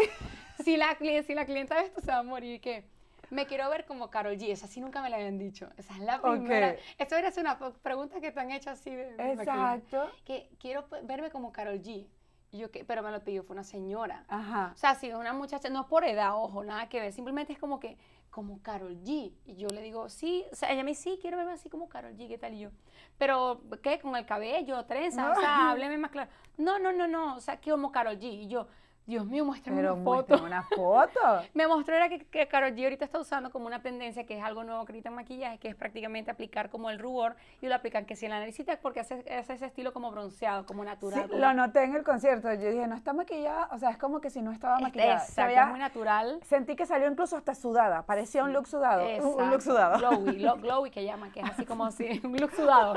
Si la, si la clienta ve esto, se va a morir, que me quiero ver como Carol G, esa sí nunca me la habían dicho. Esa es la primera. Esto debería ser una pregunta que te han hecho así de... Exacto. Que quiero p- verme como Carol G. Yo, que, pero me lo pidió, fue una señora. Ajá. O sea, si es una muchacha, no por edad, ojo, nada que ver, simplemente es como que, como Carol G. Y yo le digo, sí, o sea, ella me dice, sí, quiero verme así como Carol G, ¿qué tal? Y yo, pero, ¿qué? Con el cabello, trenza, o sea, hábleme más claro. No, no, no, no, o sea, que como Carol G. Y yo, Dios mío, muéstrame Pero una foto. una foto. Me mostró era que, que Karol G ahorita está usando como una tendencia que es algo nuevo que ahorita en maquillaje, que es prácticamente aplicar como el rubor y lo aplican que si en la naricita porque hace, hace ese estilo como bronceado, como natural. Sí, como- lo noté en el concierto. Yo dije, no está maquillada. O sea, es como que si no estaba maquillada. Exacto, es muy natural. sentí que salió incluso hasta sudada. Parecía un look sudado. Un- Un Exacto, look sudado. Glowy, lo- glowy que llaman, que es así como así, un look sudado.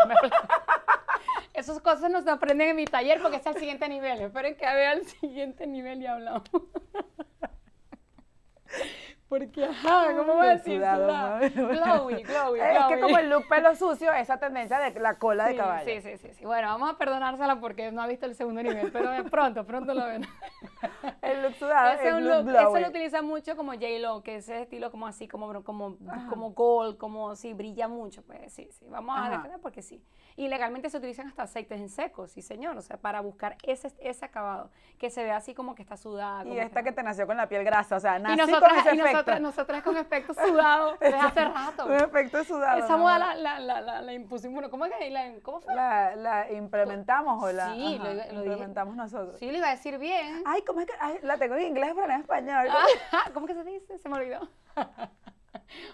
Esas cosas nos aprenden en mi taller porque es al siguiente nivel. Esperen que vea el siguiente nivel y hablamos. Porque, ajá, ¿cómo voy a decir sudado. Glowy, glowy, Es que como el look pelo sucio, esa tendencia de la cola de Sí, caballo. Sí, sí, sí, sí. Bueno, vamos a perdonársela porque no ha visto el segundo nivel, pero pronto, pronto lo ven. El look sudado, Ese es un look, look, eso lo utiliza mucho como J-Lo, que es ese estilo como así, como, como, Ajá. como gold, como si brilla mucho, pues sí, sí. Vamos Ajá. a defender porque sí. Y legalmente se utilizan hasta aceites en seco, sí señor, o sea, para buscar ese, ese acabado, que se vea así como que está sudada. Y como esta que está- te nació con la piel grasa, o sea, y nosotras, con ese y efecto. Nosotras, nosotras con efecto sudado desde hace rato. Un efecto sudado. Esa moda la, la, la, la, impusimos, bueno, ¿cómo, que, la, ¿cómo fue? La, la implementamos o la Sí, ajá, lo lo dije. implementamos nosotros. Sí, le iba a decir bien. Ay, ¿cómo es que? Ay, la tengo en inglés, pero no en español. Ah, ¿Cómo que se dice? Se me olvidó.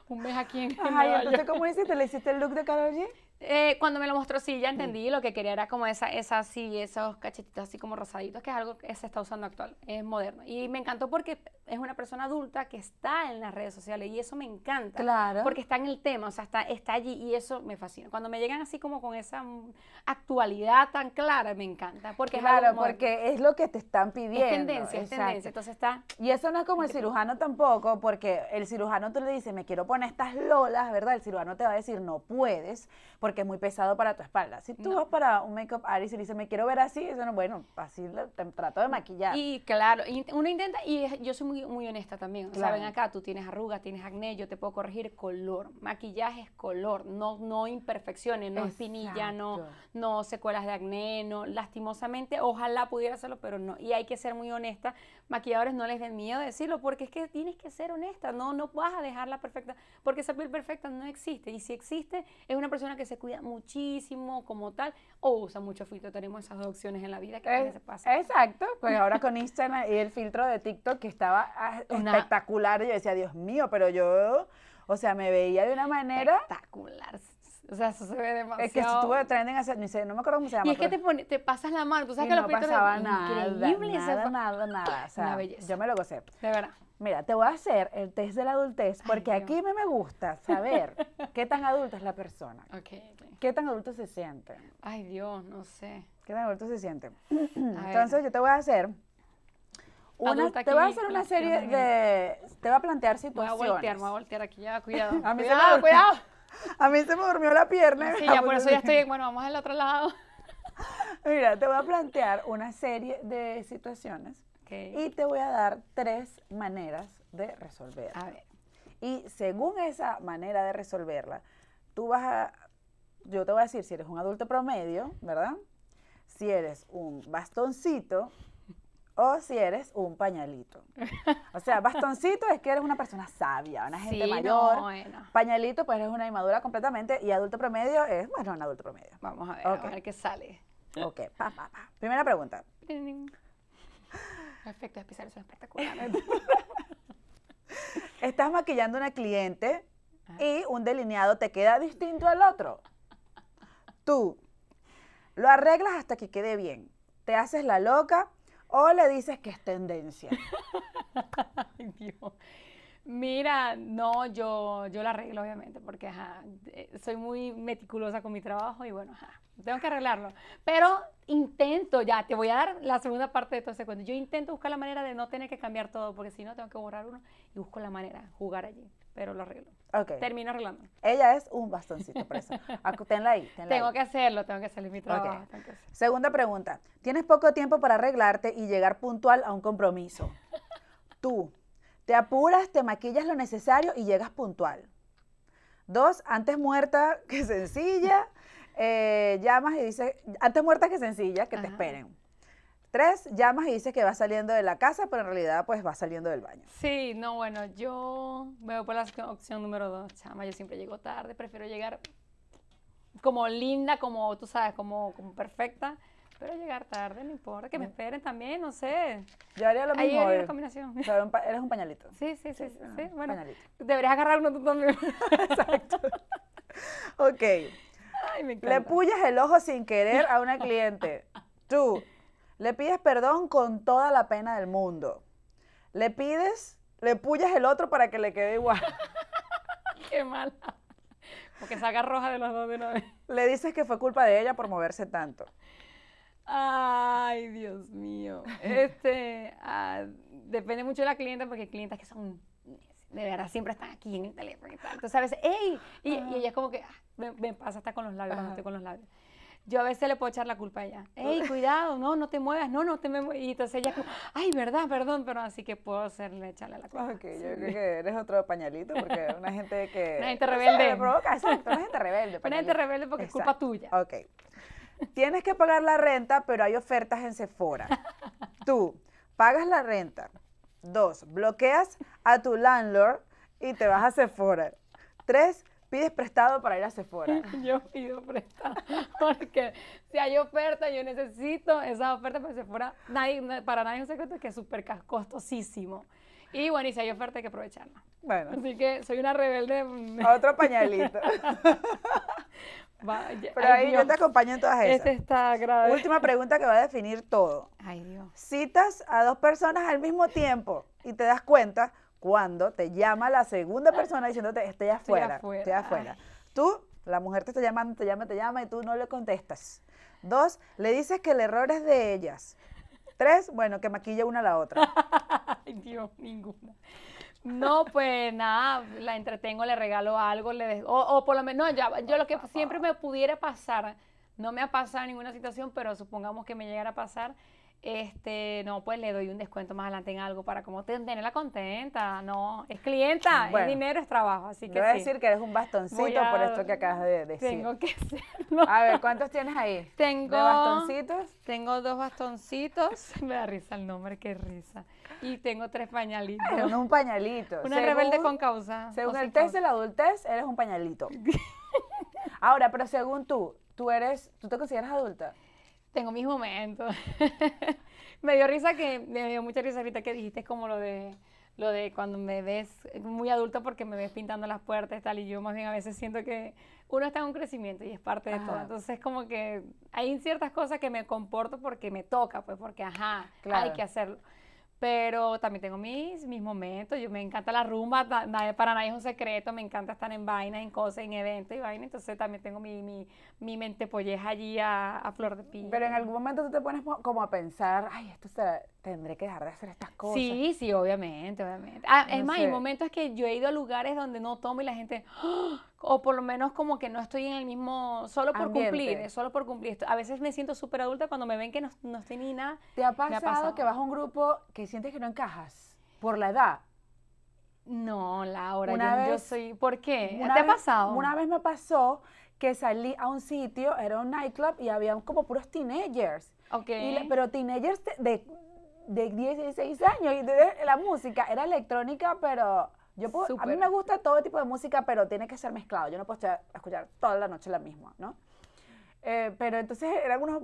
Un mes aquí en, en Ajá, y Nueva entonces. ¿cómo hiciste? ¿Le hiciste el look de Karol G? Eh, cuando me lo mostró, sí, ya entendí. Lo que quería era como esa, esa así, esos cachetitos así como rosaditos, que es algo que se está usando actual, es moderno. Y me encantó porque es una persona adulta que está en las redes sociales y eso me encanta. Claro. Porque está en el tema, o sea, está, está allí y eso me fascina. Cuando me llegan así como con esa mm, actualidad tan clara, me encanta. Porque es Claro, moderno. porque es lo que te están pidiendo. es tendencia, es exacto. tendencia. Entonces está Y eso no es como el cirujano tampoco, porque el cirujano tú le dices, me quiero poner estas lolas, ¿verdad? El cirujano te va a decir, no puedes, porque es muy pesado para tu espalda. Si tú No. vas para un makeup artist y dices, me quiero ver así, eso no, bueno, así le- te trato de maquillar. Y claro, uno intenta, y es- yo soy muy, muy honesta también. O sea, Claro. ven acá, tú tienes arrugas, tienes acné, yo te puedo corregir color. Maquillaje es color, no, no imperfecciones, no espinilla, no, Exacto. no secuelas de acné, no. Lastimosamente, ojalá pudiera hacerlo, pero no. Y hay que ser muy honesta. Maquilladores no les den miedo decirlo, porque es que tienes que ser honesta. No, no vas a dejarla perfecta, porque esa piel perfecta no existe. Y si existe, es una persona que se cuida muchísimo como tal, o usa mucho filtro. Tenemos esas dos opciones en la vida que veces pasa. Exacto, pues ahora con Instagram y el filtro de TikTok que estaba Una- espectacular, yo decía, Dios mío, pero yo, o sea, me veía de una manera espectacular. O sea, eso se ve demasiado. es que estuvo trending hace, ni sé, no me acuerdo cómo se llama. y es que te, pone- te pasas la mano, tú sabes y que no los pasaba nada, increíble nada, nada, nada, o sea, Una belleza. yo me lo gocé. De verdad. Mira, te voy a hacer el test de la adultez Ay, porque Dios. aquí me, me gusta saber qué tan adulta es la persona, Ok, ok. qué tan adulto se siente, Ay, Dios, no sé. qué tan adulto se siente. Entonces yo te voy a hacer una, te voy a hacer una serie de, te voy a plantear Voy a situaciones. voltear, me voy a voltear aquí ya, cuidado. A mí se cuidado, me- cuidado. A mí se me durmió la pierna. Sí, ya por eso ya estoy, bueno, vamos al otro lado. Mira, te voy a plantear una serie de situaciones y te voy a dar tres maneras de resolver. A ver, Y según esa manera de resolverla, tú vas a, yo te voy a decir si eres un adulto promedio, ¿verdad? Si eres un bastoncito o si eres un pañalito. O sea, bastoncito es que eres una persona sabia, una gente sí, mayor. no, bueno. Pañalito, pues eres una inmadura completamente. Y adulto promedio es, bueno, un adulto promedio. Vamos a ver, Ok. a ver qué sale. Ok, pa, pa, pa. Primera pregunta. Los efectos especiales son espectaculares. Estás maquillando a una cliente Ajá. y un delineado te queda distinto al otro. Tú lo arreglas hasta que quede bien. Te haces la loca o le dices que es tendencia. Ay, Dios. Mira, no, yo, yo la arreglo, obviamente, porque ajá, eh, soy muy meticulosa con mi trabajo y bueno, ajá, tengo que arreglarlo. Pero intento, ya, te voy a dar la segunda parte de todo ese cuento. Yo intento buscar la manera de no tener que cambiar todo, porque si no, tengo que borrar uno y busco la manera, jugar allí, pero lo arreglo. Ok. Termino arreglando. Ella es un bastoncito. Acu- Tenla ahí, tenla Tengo ahí. que hacerlo, tengo que es mi trabajo. que. Segunda pregunta. Tienes poco tiempo para arreglarte y llegar puntual a un compromiso. Tú te apuras, te maquillas lo necesario y llegas puntual. Dos, antes muerta que sencilla, eh, llamas y dices, antes muerta que sencilla, que te esperen. Tres, llamas y dices que vas saliendo de la casa, pero en realidad pues vas saliendo del baño. Sí, no, bueno, yo me voy por la opción- número dos, chama, yo siempre llego tarde, prefiero llegar como linda, como tú sabes, como, como perfecta, pero llegar tarde, no importa, que me esperen también, no sé. Yo haría lo Ahí mismo. hay eh. una combinación. Un eres un pañalito. Sí, sí, sí, sí, ah, sí, bueno, pañalito. deberías agarrar uno tú también. Ok. Ay, me Le encanta. puyas el ojo sin querer a una cliente. Tú le pides perdón con toda la pena del mundo. Le pides, le puyas el otro para que le quede igual. Qué mala. Porque salga roja de los dos de una vez. Le dices que fue culpa de ella por moverse tanto. Ay, Dios mío. Este, ah, depende mucho de la clienta porque hay clientas que son, de verdad, siempre están aquí en el teléfono y tal. Entonces a veces, ¡ey! Y, y ella es como que, ah, me, me pasa hasta con los labios, cuando estoy con los labios. Yo a veces le puedo echar la culpa a ella. ¡Ey, cuidado! No, no te muevas, no, no te me muevas. Y entonces ella como, ¡ay, verdad, perdón! Pero así que puedo hacerle, echarle la culpa. Ok, yo creo que eres otro pañalito porque una gente que... Una gente rebelde. provoca, exacto, una gente rebelde. Una gente pañalito. rebelde porque es culpa tuya. Ok. Tienes que pagar la renta, pero hay ofertas en Sephora. Tú pagas la renta. Dos, bloqueas a tu landlord y te vas a Sephora. Tres, pides prestado para ir a Sephora. Yo pido prestado porque si hay oferta, yo necesito esa oferta para que se fuera. Nadie, na- para nadie es un secreto que es súper costosísimo. Y bueno, y si hay oferta, hay que aprovecharla. Bueno, Así que soy una rebelde. otro pañalito. vaya, Pero ahí yo te acompaño en todas esas. Este está grave. Última pregunta que va a definir todo. Ay, Dios. Citas a dos personas al mismo tiempo y te das cuenta cuando te llama la segunda persona diciéndote estoy afuera, afuera, estoy afuera. Tú, la mujer te está llamando, te llama, te llama y tú no le contestas. Dos, le dices que el error es de ellas. Tres, bueno, que maquilla una a la otra. Ay, Dios, ninguna. No, pues nada, la entretengo, le regalo algo, le de- o, o por lo menos, no, ya, yo lo que siempre me pudiera pasar, no me ha pasado ninguna situación, pero supongamos que me llegara a pasar, este, no, pues le doy un descuento más adelante en algo para como ten- tenerla contenta, no, es clienta, Bueno. es dinero, es trabajo, así que voy a sí, decir que eres un bastoncito a- por esto que acabas de decir. tengo que hacerlo. A ver, ¿cuántos tienes ahí? Tengo- ¿De bastoncitos? Tengo dos bastoncitos, me da risa el nombre, qué risa, y tengo tres pañalitos. Un pañalito. Una rebelde con causa. Según el test de la adultez, eres un pañalito. Ahora, pero según tú, tú eres, ¿tú te consideras adulta? Tengo mis momentos. me dio risa que, me dio mucha risa ahorita que dijiste como lo de, lo de cuando me ves muy adulta porque me ves pintando las puertas y tal, y yo más bien a veces siento que uno está en un crecimiento y es parte de todo. Entonces como que hay ciertas cosas que me comporto porque me toca, pues porque ajá, hay que hacerlo. Pero también tengo mis, mis momentos, yo me encanta la rumba, para nadie es un secreto, me encanta estar en vaina, en cosas, en eventos y vaina, entonces también tengo mi, mi, mi mente polleja allí a, a flor de piel. Pero en algún momento tú te pones mo- como a pensar, ay, esto será- tendré que dejar de hacer estas cosas. Sí, sí, obviamente, obviamente. Ah, es más, hay momentos que yo he ido a lugares donde no tomo y la gente, ¡ah! o por lo menos como que no estoy en el mismo, solo por cumplir, Ambiente. solo por cumplir. A veces me siento súper adulta cuando me ven que no, no estoy ni nada. ¿Te ha pasado, ha pasado. que vas a un grupo que sientes que no encajas por la edad? No, Laura, Una yo, yo vez- soy, ¿por qué? ¿Te ha pasado? Una vez me pasó que salí a un sitio, era un nightclub y había como puros teenagers. Ok. Y la- pero teenagers de, de, de 16 años y de- la música era electrónica, pero yo puedo- a mí me gusta todo tipo de música, pero tiene que ser mezclado. Yo no puedo escuchar toda la noche la misma, ¿no? Eh, pero entonces eran unos,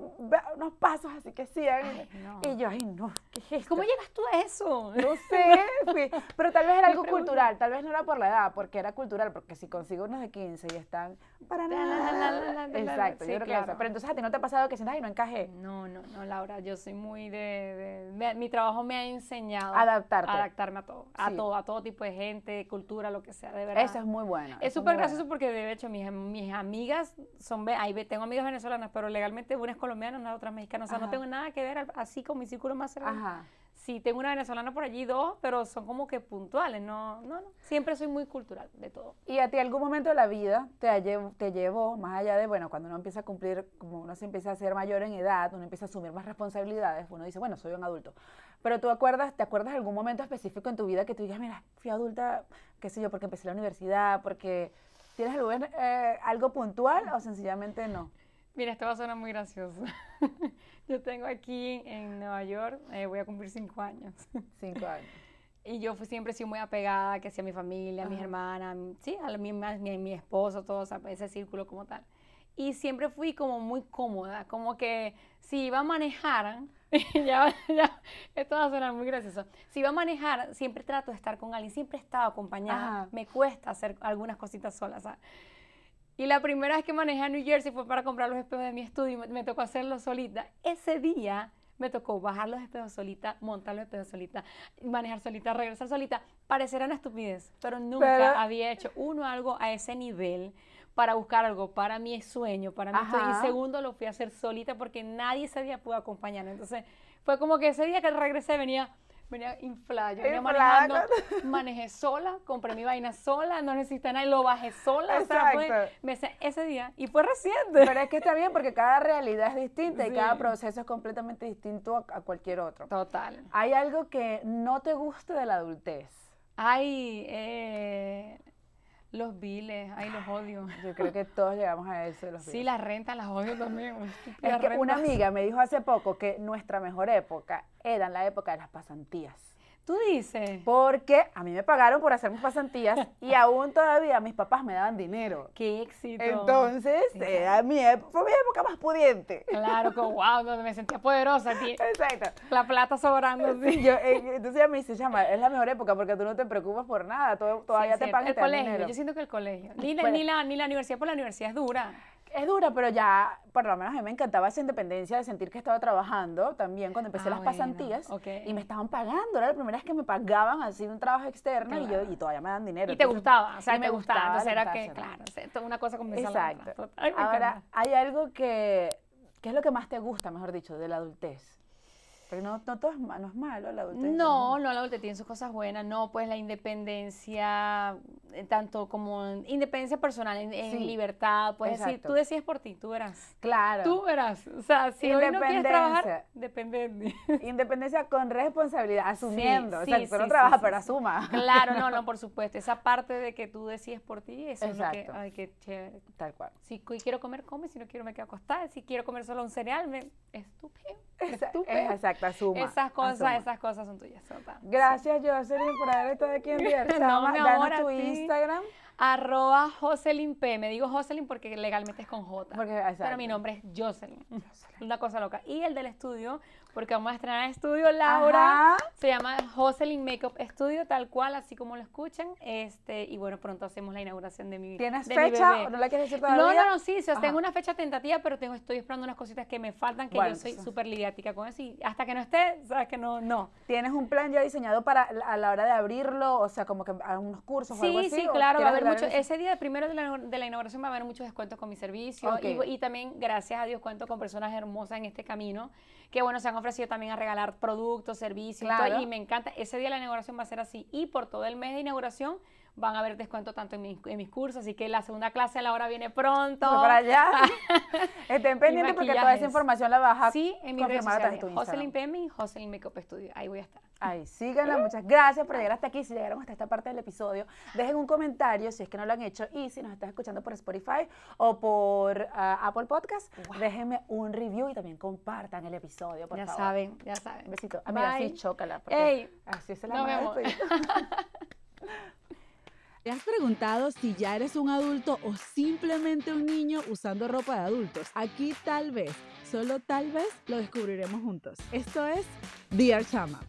unos pasos así que hacían. Ay, no. Y yo, ay, no, ¿qué es esto? ¿Cómo llegas tú a eso? No sé, fui- pero tal vez era algo cultural, tal vez no era por la edad, porque era cultural, porque si consigo unos de 15 y están para nada. Exacto, Sí, yo creo que eso. Pero entonces a ti no te ha pasado que sientas, ay, no encajé. No, no, no, Laura, yo soy muy de, de- me- mi trabajo me ha enseñado Adaptarte. a adaptarme a todo, a todo, a todo tipo de gente, cultura, lo que sea, de verdad. Eso es muy bueno. Es súper gracioso bueno. porque de hecho mis, mis amigas son, ahí tengo amigas venezolanas, pero legalmente una es colombiana, una otra es mexicana, o sea, no Ajá. tengo nada que ver así con mi círculo más cercano. Ajá. Sí, tengo una venezolana por allí, dos, pero son como que puntuales, no, no, no, siempre soy muy cultural de todo. ¿Y a ti algún momento de la vida te, ha llev- te llevó, más allá de, bueno, cuando uno empieza a cumplir, como uno se empieza a ser mayor en edad, uno empieza a asumir más responsabilidades, uno dice, bueno, soy un adulto. Pero tú acuerdas, ¿te acuerdas de algún momento específico en tu vida que tú digas, mira, fui adulta, qué sé yo, porque empecé la universidad, porque tienes algo, eh, algo puntual o sencillamente no? Mira, esto va a sonar muy gracioso. Yo tengo aquí en Nueva York, eh, voy a cumplir cinco años. Cinco años. Y yo fui, siempre he sido muy apegada, que sea a mi familia, a mis hermanas, sí, a mi, ma- mi, mi esposo, todo ese círculo como tal. Y siempre fui como muy cómoda, como que si iba a manejar, ya, ya, esto va a sonar muy gracioso, si iba a manejar, siempre trato de estar con alguien, siempre he estado acompañada, Ajá. me cuesta hacer algunas cositas solas, ¿sabes? Y la primera vez que manejé a New Jersey fue para comprar los espejos de mi estudio y me, me tocó hacerlo solita. Ese día me tocó bajar los espejos solita, montar los espejos solita, manejar solita, regresar solita. Parecerá una estupidez, pero nunca Pero- había hecho uno algo a ese nivel para buscar algo para mi sueño, para mi. Ajá. Y segundo, lo fui a hacer solita porque nadie ese día pudo acompañarme. Entonces, fue como que ese día que regresé venía venía inflada, yo venía Inflada manejando, manejé sola, compré mi vaina sola, no necesité nada y lo bajé sola, o sea, Exacto. me ese día y fue reciente. Pero es que está bien porque cada realidad es distinta y cada proceso es completamente distinto a, a cualquier otro. Total. ¿Hay algo que no te guste de la adultez? Ay, eh, los biles, ay, los odio. Yo creo que todos llegamos a eso. Los Sí, las rentas las odio también. Es que una amiga me dijo hace poco que nuestra mejor época era la época de las pasantías. Tú dices, Porque a mí me pagaron por hacer mis pasantías y aún todavía mis papás me daban dinero. qué éxito. Entonces, era mi, ép- fue mi época más pudiente. Claro, que wow, donde me sentía poderosa, aquí, Exacto. la plata sobrando. Sí, yo, eh, entonces ella me dice, llama, es la mejor época porque tú no te preocupas por nada, todo- todavía Sí, te pagan El dan colegio, dinero. yo siento que el colegio. Ni la, Bueno. ni, la, ni la universidad, por la universidad es dura. Es dura, pero ya, por lo menos a mí me encantaba esa independencia de sentir que estaba trabajando también cuando empecé Ah, las bueno, pasantías ok. y me estaban pagando, era la primera vez que me pagaban así un trabajo externo y, yo, y todavía me dan dinero. Y te gustaba, o sea, y te gustaba. Entonces me era gustaba que, claro, o sea, esto es una cosa otra. Exacto. Me Ahora, hay algo que, ¿qué es lo que más te gusta, mejor dicho, de la adultez? Porque no, no todo es, no es malo la adultez. No, no, la adultez tiene sus cosas buenas. No, pues la independencia, eh, tanto como en- independencia personal, en, Sí, libertad. Puedes decir, exacto. tú decides por ti, tú verás. Claro. Tú verás. O sea, si hoy no quieres trabajar, Independencia. depende de. Independencia con responsabilidad, asumiendo. sí, o sea, tú no trabajas, pero asuma. Claro, no, no, por supuesto. Esa parte de que tú decides por ti, eso es lo que, Exacto. ay, qué chévere. Tal cual. Si quiero comer, come. Si no quiero, me quedo acostada. Si quiero comer solo un cereal, me... estúpido. Estúpido. es exacto, asuma. Esas cosas, asuma. esas cosas son tuyas. Sota. Gracias, Jocelyn, por haber estado aquí en Dear No, Danos tu. Instagram. Arroba Jocelyn P. Me digo Jocelyn porque legalmente es con J. Porque, Pero mi nombre es Jocelyn. Una cosa loca. Y el del estudio, porque vamos a estrenar estudio Laura. Ajá. Se llama Jocelyn Makeup Studio, tal cual, así como lo escuchan. Este, y bueno, pronto hacemos la inauguración de mi ¿Tienes de mi fecha bebé. o no la quieres decir todavía? No, no, no, sí, o sea, Ajá. tengo una fecha tentativa, pero tengo, estoy esperando unas cositas que me faltan, que Bueno, yo soy súper lidiática con eso. Y hasta que no esté, sabes que no, no. ¿Tienes un plan ya diseñado para a la hora de abrirlo? O sea, como que algunos cursos o algo Sí, así. sí, ¿o claro, va a quieres mucho. de? Ese día primero de la, de la inauguración va a haber muchos descuentos con mi servicio. Y, y también, gracias a Dios, cuento con personas hermosas en este camino que, bueno, se han ofrecido también a regalar productos, servicios. y todo. Y, me encanta. Ese día la inauguración va a ser así. Y por todo el mes de inauguración van a haber descuento tanto en, mis- en mis cursos. Así que la segunda clase a la hora viene pronto. Voy para allá. Estén pendientes porque toda esa información la vas a Sí, en mis redes confirmar sociales. Jocelyn. PM y Jocelyn Makeup Studio. Ahí voy a estar. Ay, síganla, muchas gracias por llegar hasta aquí. Si llegaron hasta esta parte del episodio, dejen un comentario si es que no lo han hecho. Y si nos estás escuchando por Spotify o por ah, Apple Podcast, déjenme un review y también compartan el episodio, por ya favor. saben, ya saben. Un besito. Ah, mira, sí, chócala. Ey, así se la vemos. ¿Te has preguntado si ya eres un adulto o simplemente un niño usando ropa de adultos? Aquí tal vez, solo tal vez, lo descubriremos juntos. Esto es Dear Chama.